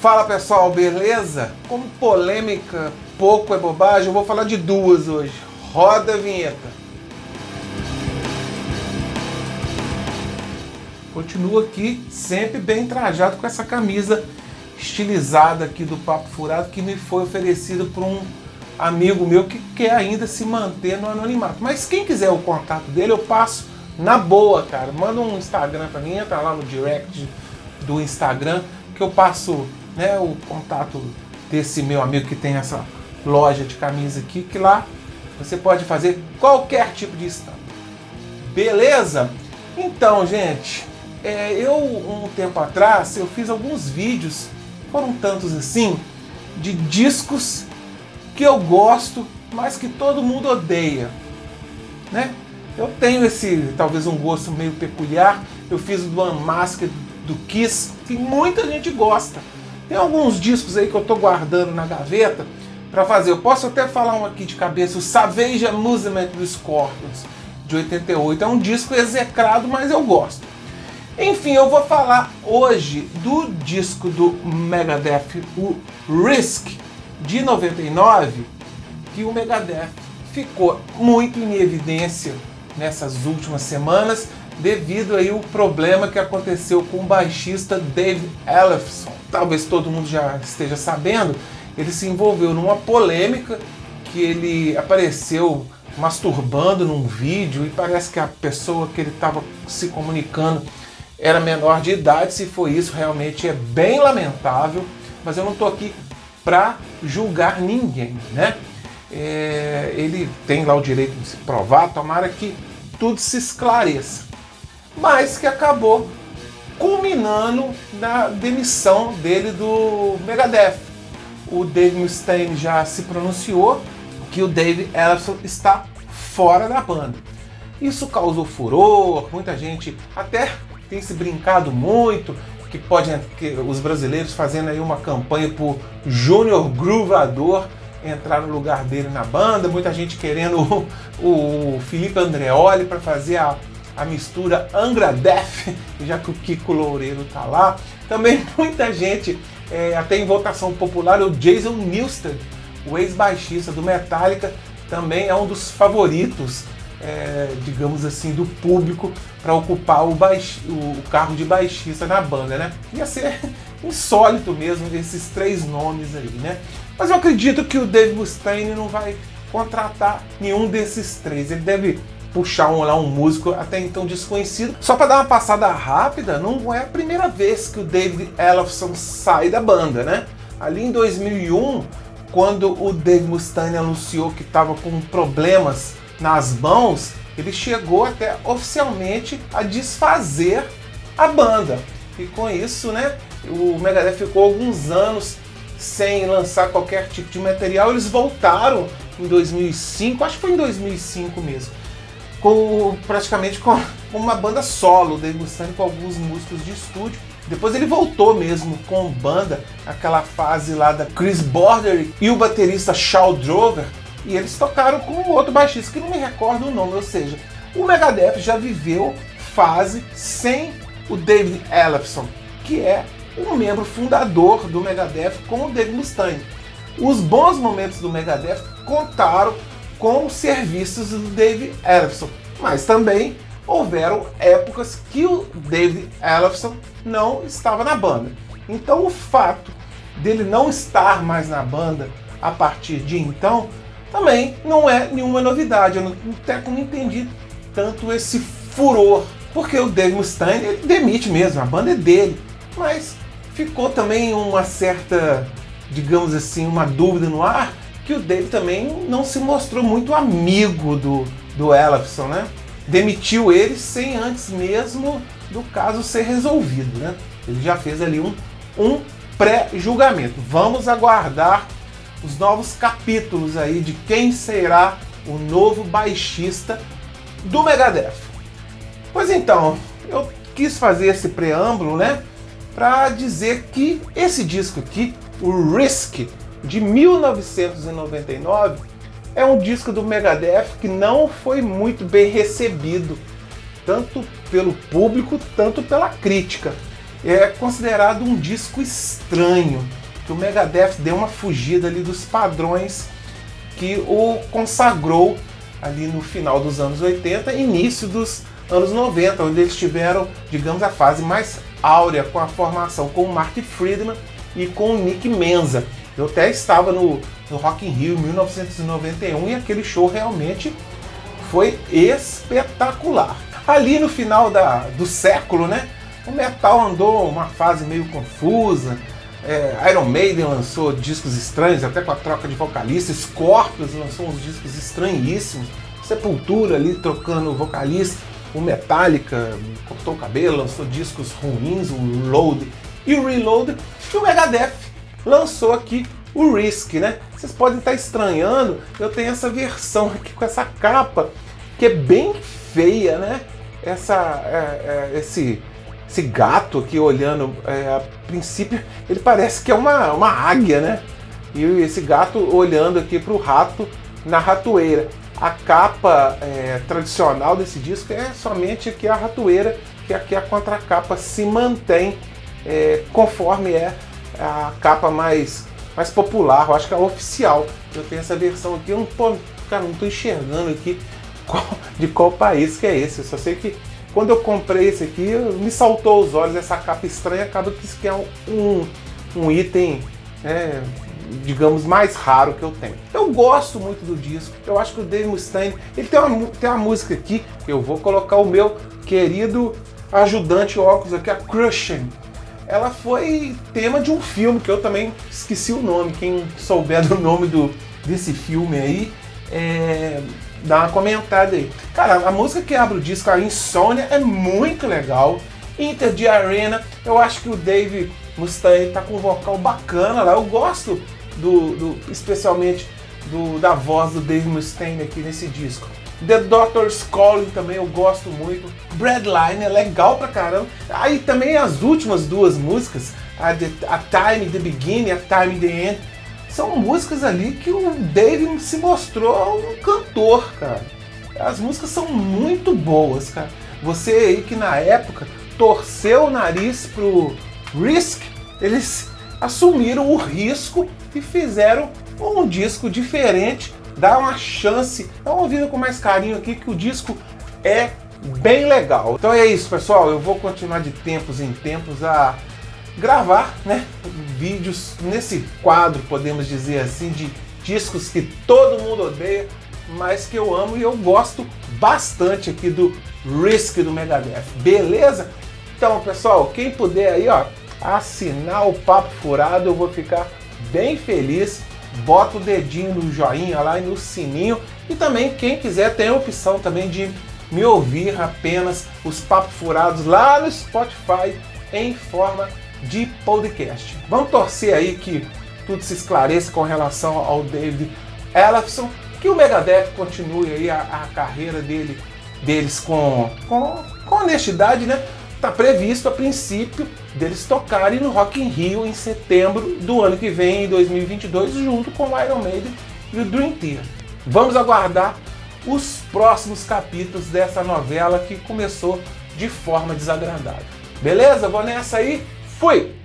Fala pessoal, beleza? Como polêmica pouco é bobagem, eu vou falar de duas hoje. Roda a vinheta. Continuo aqui, sempre bem trajado com essa camisa estilizada aqui do Papo Furado que me foi oferecido por um amigo meu que quer ainda se manter no anonimato. Mas quem quiser o contato dele, eu passo na boa, cara. Manda um Instagram pra mim, entra lá no direct do Instagram que eu passo né, o contato desse meu amigo que tem essa loja de camisa aqui, que lá você pode fazer qualquer tipo de estampa. Beleza? Então, gente, é, eu um tempo atrás eu fiz alguns vídeos, foram tantos assim, de discos que eu gosto, mas que todo mundo odeia, né? Eu tenho esse, talvez um gosto meio peculiar. Eu fiz o do Unmasked do Kiss, que muita gente gosta. Tem alguns discos aí que eu estou guardando na gaveta para fazer. Eu posso até falar um aqui de cabeça, o Savage Amusement dos Scorpions, de 88. É um disco execrado, mas eu gosto. Enfim, eu vou falar hoje do disco do Megadeth, o Risk, de 99, que o Megadeth ficou muito em evidência nessas últimas semanas devido aí o problema que aconteceu com o baixista Dave Ellefson. Talvez todo mundo já esteja sabendo, ele se envolveu numa polêmica que ele apareceu masturbando num vídeo e parece que a pessoa que ele estava se comunicando era menor de idade. Se foi isso, realmente é bem lamentável, mas eu não estou aqui para julgar ninguém, né? É, ele tem lá o direito de se provar, tomara que tudo se esclareça mas que acabou culminando na demissão dele do Megadeth. O Dave Mustaine já se pronunciou que o Dave Ellison está fora da banda. Isso causou furor, muita gente até tem se brincado muito, que pode que os brasileiros fazendo aí uma campanha por Júnior Groovador entrar no lugar dele na banda, muita gente querendo o, o Felipe Andreoli para fazer a a mistura Angra Death, já que o Kiko Loureiro tá lá. Também muita gente, é, até em votação popular, o Jason Newsted, o ex-baixista do Metallica, também é um dos favoritos, é, digamos assim, do público para ocupar o, baix, o, carro de baixista na banda, né? Ia ser insólito mesmo esses três nomes aí, né? Mas eu acredito que o Dave Mustaine não vai contratar nenhum desses três. Ele deve puxar um, lá um músico até então desconhecido. Só para dar uma passada rápida, não é a primeira vez que o David Ellefson sai da banda, né? Ali em 2001, quando o Dave Mustaine anunciou que estava com problemas nas mãos, ele chegou até oficialmente a desfazer a banda. E com isso, né, o Megadeth ficou alguns anos sem lançar qualquer tipo de material. Eles voltaram em 2005, acho que foi em 2005 mesmo com praticamente com, uma banda solo, degustando com alguns músicos de estúdio. Depois ele voltou mesmo com banda, aquela fase lá da Chris Border e o baterista Shaw Drover, e eles tocaram com outro baixista que não me recordo o nome, ou seja, o Megadeth já viveu fase sem o David Ellefson, que é um membro fundador do Megadeth com o Dave Mustaine. Os bons momentos do Megadeth contaram com os serviços do Dave Ellefson. Mas também houveram épocas que o Dave Ellefson não estava na banda. Então o fato dele não estar mais na banda a partir de então também não é nenhuma novidade. Eu não, até não entendi tanto esse furor. Porque o Dave Mustaine ele demite mesmo, a banda é dele. Mas ficou também uma certa, digamos assim, uma dúvida no ar que o Dave também não se mostrou muito amigo do, do Ellefson, né? Demitiu ele sem antes mesmo do caso ser resolvido, né? Ele já fez ali um, um pré-julgamento. Vamos aguardar os novos capítulos aí de quem será o novo baixista do Megadeth. Pois então, eu quis fazer esse preâmbulo, né, para dizer que esse disco aqui, o Risk, de 1999, é um disco do Megadeth que não foi muito bem recebido, tanto pelo público, tanto pela crítica. é considerado um disco estranho, que o Megadeth deu uma fugida ali dos padrões que o consagrou ali no final dos anos 80, início dos anos 90, onde eles tiveram, digamos, a fase mais áurea com a formação com o Mark Friedman e com o Nick Menza. Eu até estava no, no Rock in Rio em 1991 e aquele show realmente foi espetacular. Ali no final da, do século, né, o metal andou uma fase meio confusa. É, Iron Maiden lançou discos estranhos, até com a troca de vocalista. Scorpions lançou uns discos estranhíssimos. Sepultura ali trocando vocalista. O Metallica cortou o cabelo, lançou discos ruins, o Load e o Reload. E o Megadeth lançou aqui o Risk, né? Vocês podem estar estranhando, eu tenho essa versão aqui com essa capa que é bem feia, né? Essa, é, é, esse, esse gato aqui olhando, é, a princípio, ele parece que é uma, uma águia, né? E esse gato olhando aqui para o rato na ratoeira. A capa é, tradicional desse disco é somente aqui a ratoeira, que aqui a contracapa se mantém é, conforme é a capa mais, mais popular, eu acho que é a oficial. Eu tenho essa versão aqui, eu não tô, cara, não estou enxergando aqui qual, de qual país que é esse. Eu só sei que quando eu comprei esse aqui, me saltou os olhos essa capa estranha, acaba que isso é um, um item é, digamos, mais raro que eu tenho. Eu gosto muito do disco, eu acho que o Dave Mustaine, ele tem uma, tem uma música aqui, eu vou colocar o meu querido ajudante óculos aqui, a Crushing. Ela foi tema de um filme que eu também esqueci o nome, quem souber do nome do, desse filme aí, é, dá uma comentada aí. Cara, a música que abre o disco, a Insônia, é muito legal. Inter de Arena, eu acho que o Dave Mustaine tá com um vocal bacana lá. Eu gosto do, do especialmente do, da voz do Dave Mustaine aqui nesse disco. The Doctor's Calling também eu gosto muito. Breadline é legal pra caramba. Aí também as últimas duas músicas, a, the, a Time the Beginning, a Time the End, são músicas ali que o Dave se mostrou um cantor, cara. As músicas são muito boas, cara. Você aí que na época torceu o nariz pro Risk, eles assumiram o risco e fizeram um disco diferente, dá uma chance, dá uma vida com mais carinho aqui que o disco é bem legal. Então é isso, pessoal. Eu vou continuar de tempos em tempos a gravar, né, vídeos nesse quadro, podemos dizer assim, de discos que todo mundo odeia, mas que eu amo e eu gosto bastante aqui do Risk do Megadeth. Beleza? Então, pessoal, quem puder aí, ó, assinar o Papo Furado, eu vou ficar bem feliz. Bota o dedinho no joinha lá e no sininho. E também, quem quiser, tem a opção também de me ouvir apenas os Papos Furados lá no Spotify em forma de podcast. Vamos torcer aí que tudo se esclareça com relação ao David Ellefson, que o Megadeth continue aí a, a carreira dele, deles com, com, com honestidade, né? Está previsto a princípio deles tocarem no Rock in Rio em setembro do ano que vem, em 2022, junto com o Iron Maiden e o Dream Theater. Vamos aguardar os próximos capítulos dessa novela que começou de forma desagradável. Beleza? Vou nessa aí. Fui!